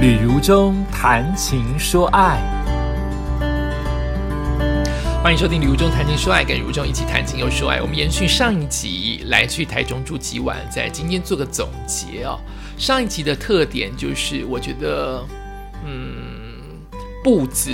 旅如中谈情说爱，欢迎收听旅如中谈情说爱，跟如中一起谈情又说爱。我们延续上一集来去台中住几晚，在今天做个总结哦。上一集的特点就是，我觉得，嗯，布子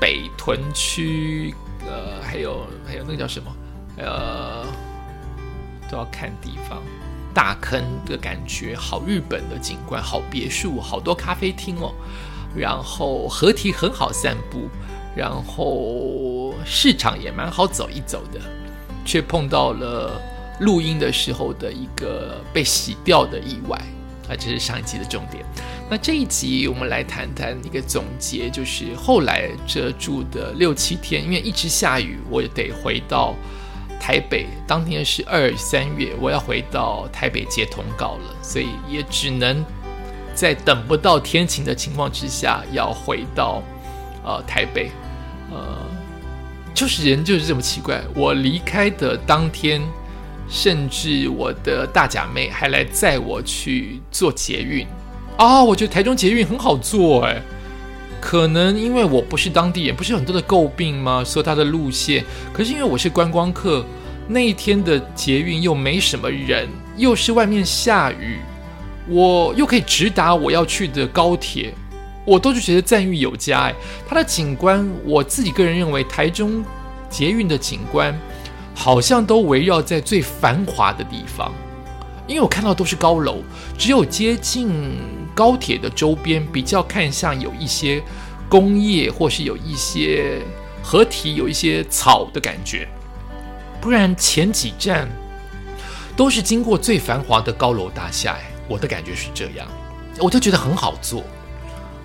北屯区，呃，还有还有那个叫什么，呃，都要看地方。大坑的感觉，好日本的景观，好别墅，好多咖啡厅哦。然后河堤很好散步，然后市场也蛮好走一走的，却碰到了录音的时候的一个被洗掉的意外啊！这是上一集的重点。那这一集我们来谈谈一个总结，就是后来这住的六七天，因为一直下雨，我得回到。台北当天是二三月，我要回到台北接通告了，所以也只能在等不到天晴的情况之下，要回到呃台北。呃，就是人就是这么奇怪。我离开的当天，甚至我的大假妹还来载我去做捷运啊！我觉得台中捷运很好坐哎。可能因为我不是当地人，不是很多的诟病吗？说他的路线，可是因为我是观光客，那一天的捷运又没什么人，又是外面下雨，我又可以直达我要去的高铁，我都是觉得赞誉有加。哎，它的景观，我自己个人认为，台中捷运的景观好像都围绕在最繁华的地方，因为我看到都是高楼，只有接近。高铁的周边比较看像有一些工业，或是有一些合体，有一些草的感觉。不然前几站都是经过最繁华的高楼大厦，我的感觉是这样，我就觉得很好做。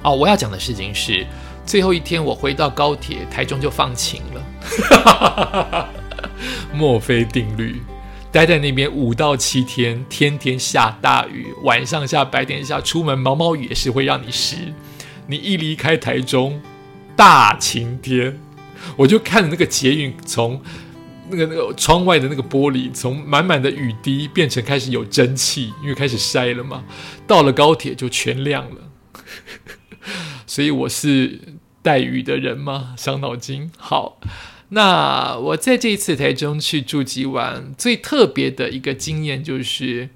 哦，我要讲的事情是，最后一天我回到高铁，台中就放晴了。墨菲定律。待在那边五到七天，天天下大雨，晚上下，白天下，出门毛毛雨也是会让你湿。你一离开台中，大晴天，我就看着那个捷运从那个那个窗外的那个玻璃，从满满的雨滴变成开始有蒸汽，因为开始晒了嘛。到了高铁就全亮了，所以我是带雨的人吗？伤脑筋。好。那我在这一次台中去住几晚，最特别的一个经验就是，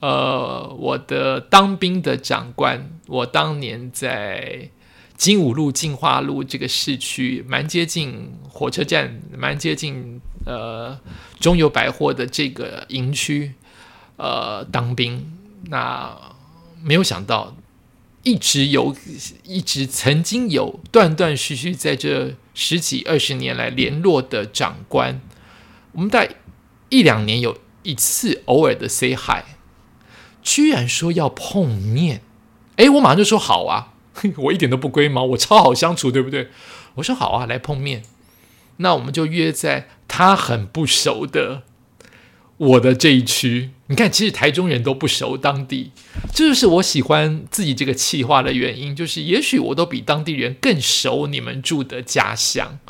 呃，我的当兵的长官，我当年在金武路进化路这个市区，蛮接近火车站，蛮接近呃中油百货的这个营区，呃，当兵。那没有想到。一直有，一直曾经有断断续续在这十几二十年来联络的长官，我们在一两年有一次偶尔的 say hi，居然说要碰面，哎，我马上就说好啊，我一点都不龟毛，我超好相处，对不对？我说好啊，来碰面，那我们就约在他很不熟的。我的这一区，你看，其实台中人都不熟当地，这就是我喜欢自己这个气化的原因。就是也许我都比当地人更熟你们住的家乡。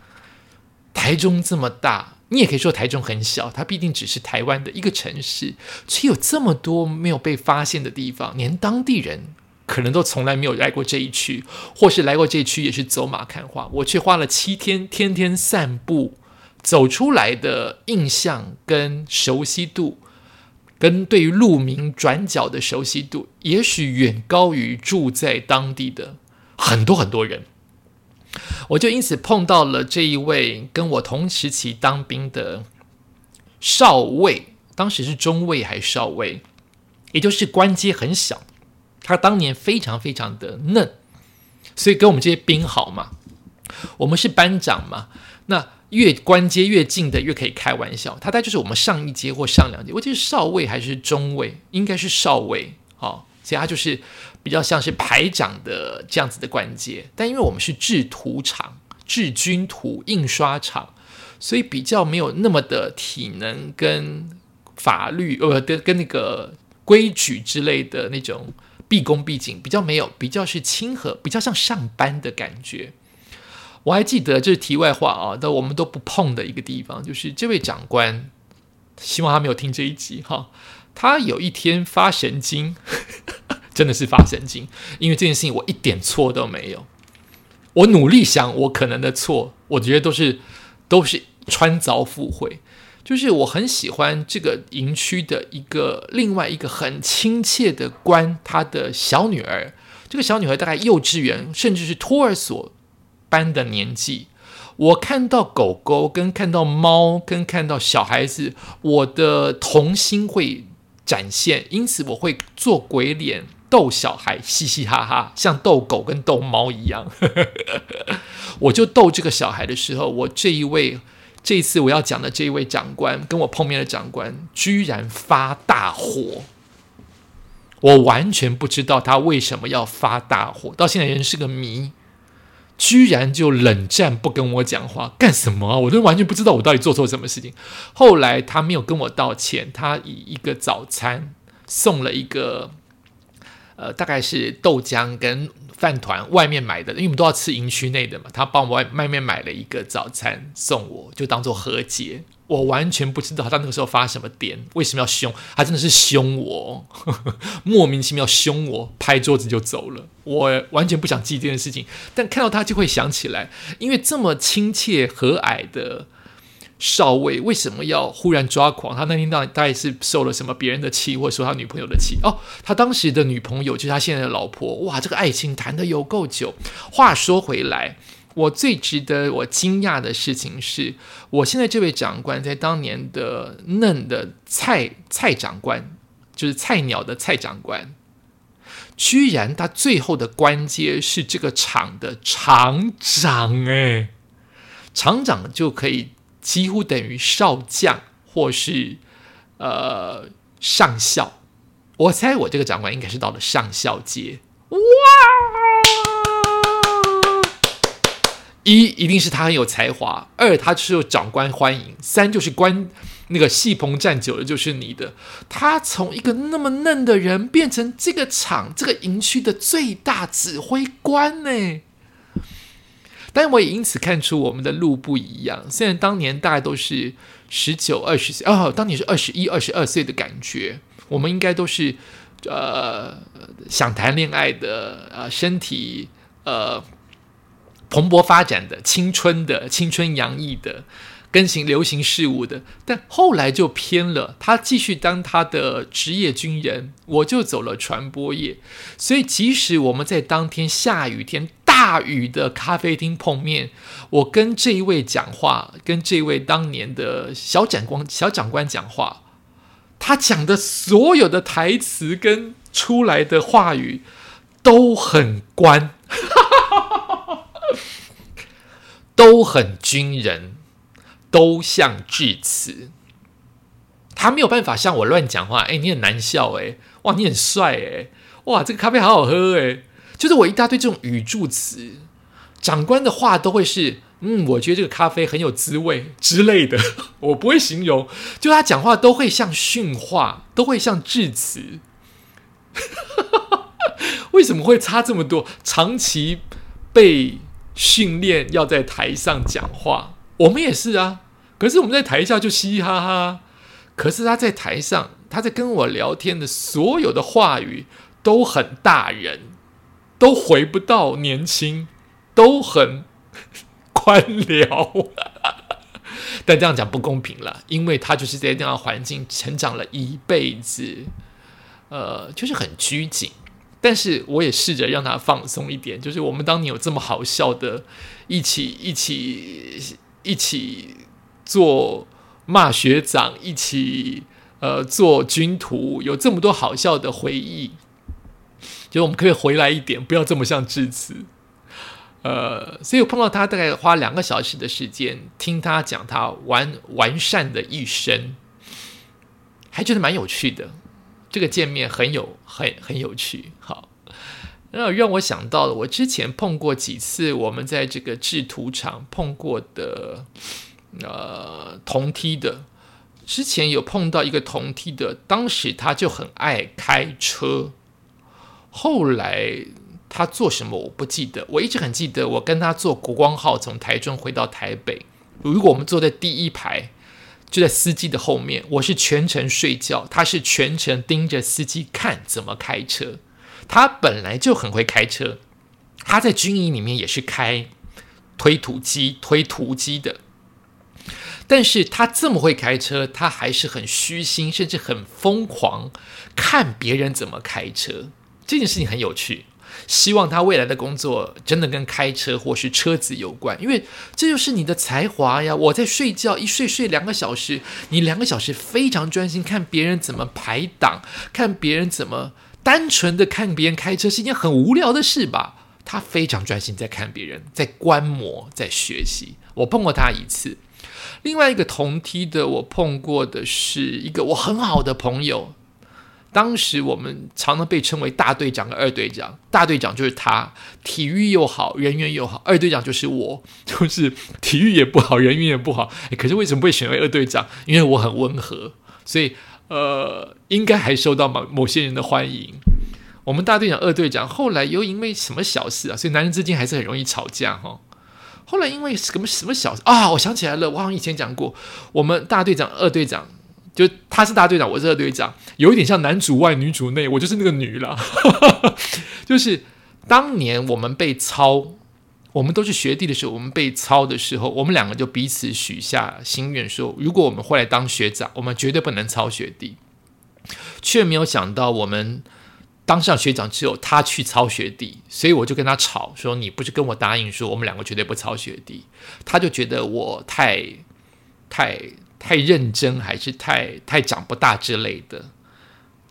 台中这么大，你也可以说台中很小，它毕竟只是台湾的一个城市，却有这么多没有被发现的地方，连当地人可能都从来没有来过这一区，或是来过这一区也是走马看花，我却花了七天，天天散步。走出来的印象跟熟悉度，跟对于路名转角的熟悉度，也许远高于住在当地的很多很多人。我就因此碰到了这一位跟我同时期当兵的少尉，当时是中尉还是少尉，也就是官阶很小。他当年非常非常的嫩，所以跟我们这些兵好嘛。我们是班长嘛，那。越关阶越近的越可以开玩笑，他大概就是我们上一阶或上两阶，我记得少尉还是中尉，应该是少尉，好，所以他就是比较像是排长的这样子的关阶。但因为我们是制图厂、制军图印刷厂，所以比较没有那么的体能跟法律呃跟跟那个规矩之类的那种毕恭毕敬，比较没有，比较是亲和，比较像上班的感觉。我还记得，这是题外话啊，但我们都不碰的一个地方，就是这位长官，希望他没有听这一集哈。他有一天发神经，真的是发神经，因为这件事情我一点错都没有。我努力想我可能的错，我觉得都是都是穿凿附会。就是我很喜欢这个营区的一个另外一个很亲切的官，他的小女儿。这个小女孩大概幼稚园，甚至是托儿所班的年纪。我看到狗狗，跟看到猫，跟看到小孩子，我的童心会展现。因此，我会做鬼脸逗小孩，嘻嘻哈哈，像逗狗跟逗猫一样。我就逗这个小孩的时候，我这一位这一次我要讲的这一位长官，跟我碰面的长官，居然发大火。我完全不知道他为什么要发大火，到现在仍是个谜。居然就冷战不跟我讲话，干什么啊？我都完全不知道我到底做错什么事情。后来他没有跟我道歉，他以一个早餐送了一个，呃，大概是豆浆跟饭团，外面买的，因为我们都要吃营区内的嘛。他帮我外外面买了一个早餐送我，就当做和解。我完全不知道他那个时候发什么癫，为什么要凶？他真的是凶我，莫名其妙凶我，拍桌子就走了。我完全不想记这件事情，但看到他就会想起来，因为这么亲切和蔼的少尉，为什么要忽然抓狂？他那天到底大概是受了什么别人的气，或者说他女朋友的气？哦，他当时的女朋友就是他现在的老婆。哇，这个爱情谈的有够久。话说回来。我最值得我惊讶的事情是，我现在这位长官在当年的嫩的蔡蔡长官，就是菜鸟的蔡长官，居然他最后的官阶是这个厂的厂长哎，厂长就可以几乎等于少将或是呃上校，我猜我这个长官应该是到了上校阶，哇！一一定是他很有才华，二他是受长官欢迎，三就是官那个戏棚站久了就是你的。他从一个那么嫩的人变成这个厂这个营区的最大指挥官呢。但我也因此看出我们的路不一样。虽然当年大概都是十九二十岁哦，当年是二十一二十二岁的感觉，我们应该都是呃想谈恋爱的呃身体呃。蓬勃发展的青春的青春洋溢的跟行流行事物的，但后来就偏了。他继续当他的职业军人，我就走了传播业。所以，即使我们在当天下雨天、大雨的咖啡厅碰面，我跟这一位讲话，跟这位当年的小长官、小长官讲话，他讲的所有的台词跟出来的话语都很官。都很军人，都像致辞。他没有办法像我乱讲话。哎，你很难笑哎，哇，你很帅哎，哇，这个咖啡好好喝哎。就是我一大堆这种语助词，长官的话都会是嗯，我觉得这个咖啡很有滋味之类的。我不会形容，就他讲话都会像训话，都会像致辞。为什么会差这么多？长期被。训练要在台上讲话，我们也是啊。可是我们在台下就嘻嘻哈哈。可是他在台上，他在跟我聊天的所有的话语都很大人，都回不到年轻，都很 官僚。但这样讲不公平了，因为他就是在这样的环境成长了一辈子，呃，就是很拘谨。但是我也试着让他放松一点，就是我们当年有这么好笑的，一起一起一起做骂学长，一起呃做军徒，有这么多好笑的回忆，就我们可以回来一点，不要这么像致辞。呃，所以我碰到他大概花两个小时的时间听他讲他完完善的一生，还觉得蛮有趣的。这个见面很有很很有趣，好，那让我想到了我之前碰过几次我们在这个制图厂碰过的呃同梯的，之前有碰到一个同梯的，当时他就很爱开车，后来他做什么我不记得，我一直很记得我跟他坐国光号从台中回到台北，如果我们坐在第一排。就在司机的后面，我是全程睡觉，他是全程盯着司机看怎么开车。他本来就很会开车，他在军营里面也是开推土机、推土机的。但是他这么会开车，他还是很虚心，甚至很疯狂，看别人怎么开车。这件事情很有趣。希望他未来的工作真的跟开车或是车子有关，因为这就是你的才华呀！我在睡觉，一睡睡两个小时，你两个小时非常专心看别人怎么排档，看别人怎么单纯的看别人开车是一件很无聊的事吧？他非常专心在看别人，在观摩，在学习。我碰过他一次，另外一个同梯的我碰过的是一个我很好的朋友。当时我们常常被称为大队长和二队长，大队长就是他，体育又好，人缘又好；二队长就是我，就是体育也不好，人缘也不好。可是为什么会选为二队长？因为我很温和，所以呃，应该还受到某某些人的欢迎。我们大队长、二队长后来又因为什么小事啊？所以男人之间还是很容易吵架哈。后来因为什么什么小事啊？我想起来了，我好像以前讲过，我们大队长、二队长。就他是大队长，我是二队长，有一点像男主外女主内，我就是那个女了。就是当年我们被操，我们都是学弟的时候，我们被操的时候，我们两个就彼此许下心愿，说如果我们后来当学长，我们绝对不能操学弟。却没有想到，我们当上学长之后，他去操学弟，所以我就跟他吵说：“你不是跟我答应说，我们两个绝对不操学弟？”他就觉得我太太。太认真还是太太长不大之类的，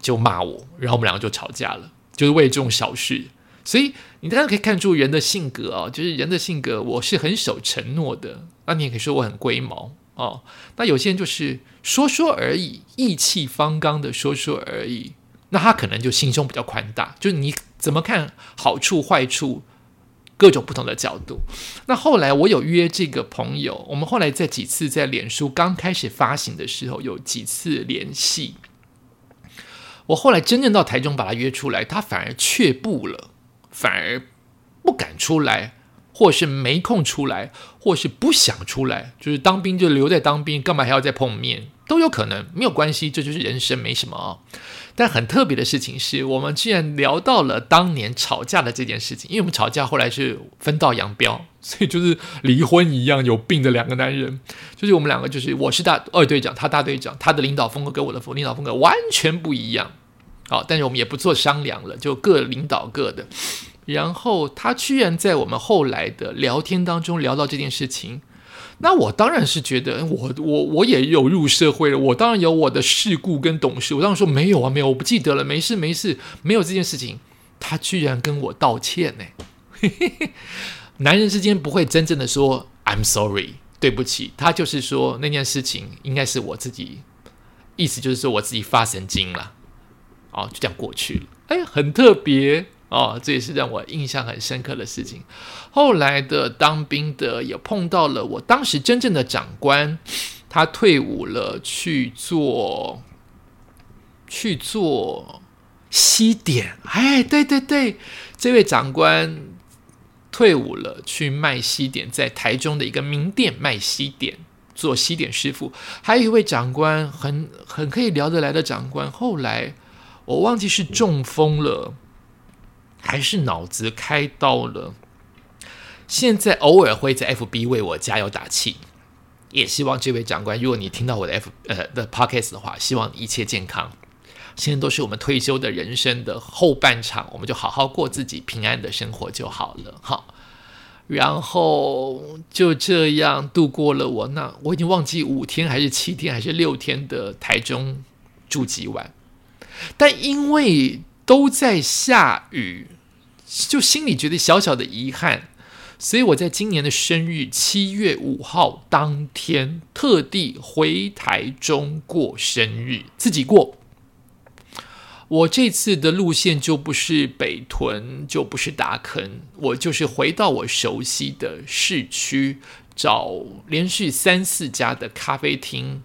就骂我，然后我们两个就吵架了，就是为这种小事。所以你大家可以看出人的性格啊，就是人的性格，我是很守承诺的。那你也可以说我很龟毛哦。那有些人就是说说而已，意气方刚的说说而已，那他可能就心胸比较宽大，就是你怎么看好处坏处。各种不同的角度。那后来我有约这个朋友，我们后来在几次在脸书刚开始发行的时候有几次联系。我后来真正到台中把他约出来，他反而却步了，反而不敢出来，或是没空出来，或是不想出来，就是当兵就留在当兵，干嘛还要再碰面？都有可能，没有关系，这就是人生，没什么啊。但很特别的事情是，我们居然聊到了当年吵架的这件事情。因为我们吵架后来是分道扬镳，所以就是离婚一样有病的两个男人。就是我们两个，就是我是大二队长，他大队长，他的领导风格跟我的领导风格完全不一样。好，但是我们也不做商量了，就各领导各的。然后他居然在我们后来的聊天当中聊到这件事情。那我当然是觉得，我我我也有入社会了，我当然有我的事故跟懂事。我当然说没有啊，没有，我不记得了，没事没事，没有这件事情。他居然跟我道歉呢！男人之间不会真正的说 I'm sorry，对不起，他就是说那件事情应该是我自己，意思就是说我自己发神经了，哦，就这样过去了。哎，很特别。哦，这也是让我印象很深刻的事情。后来的当兵的也碰到了，我当时真正的长官，他退伍了，去做去做西点。哎，对对对，这位长官退伍了，去卖西点，在台中的一个名店卖西点，做西点师傅。还有一位长官，很很可以聊得来的长官，后来我忘记是中风了。还是脑子开刀了，现在偶尔会在 FB 为我加油打气，也希望这位长官，如果你听到我的 F 呃的 Podcast 的话，希望一切健康。现在都是我们退休的人生的后半场，我们就好好过自己平安的生活就好了。好，然后就这样度过了我那我已经忘记五天还是七天还是六天的台中住几晚，但因为。都在下雨，就心里觉得小小的遗憾，所以我在今年的生日七月五号当天，特地回台中过生日，自己过。我这次的路线就不是北屯，就不是大坑，我就是回到我熟悉的市区，找连续三四家的咖啡厅，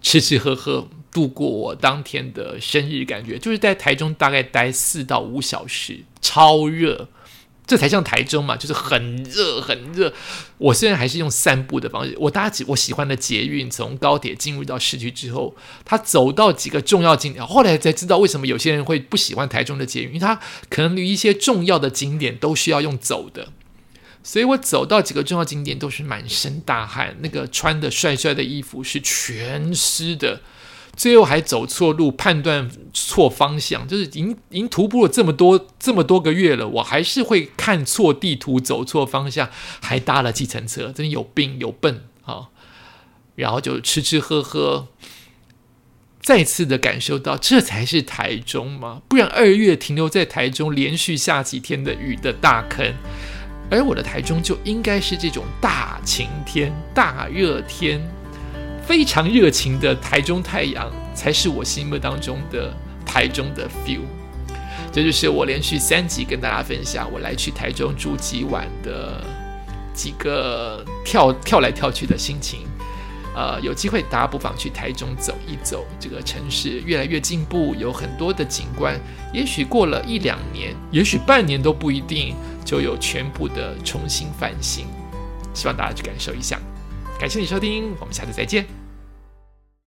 吃吃喝喝。度过我当天的生日，感觉就是在台中大概待四到五小时，超热，这才像台中嘛，就是很热很热。我虽然还是用散步的方式，我搭起我喜欢的捷运，从高铁进入到市区之后，他走到几个重要景点，后来才知道为什么有些人会不喜欢台中的捷运，因为他可能离一些重要的景点都需要用走的。所以我走到几个重要景点都是满身大汗，那个穿的帅帅的衣服是全湿的，最后还走错路，判断错方向，就是已经已经徒步了这么多这么多个月了，我还是会看错地图，走错方向，还搭了计程车，真有病有笨啊！然后就吃吃喝喝，再次的感受到这才是台中吗？不然二月停留在台中，连续下几天的雨的大坑。而我的台中就应该是这种大晴天、大热天，非常热情的台中太阳，才是我心目当中的台中的 feel。这就是我连续三集跟大家分享我来去台中住几晚的几个跳跳来跳去的心情。呃，有机会大家不妨去台中走一走，这个城市越来越进步，有很多的景观。也许过了一两年，也许半年都不一定。就有全部的重新翻新，希望大家去感受一下。感谢你收听，我们下次再见。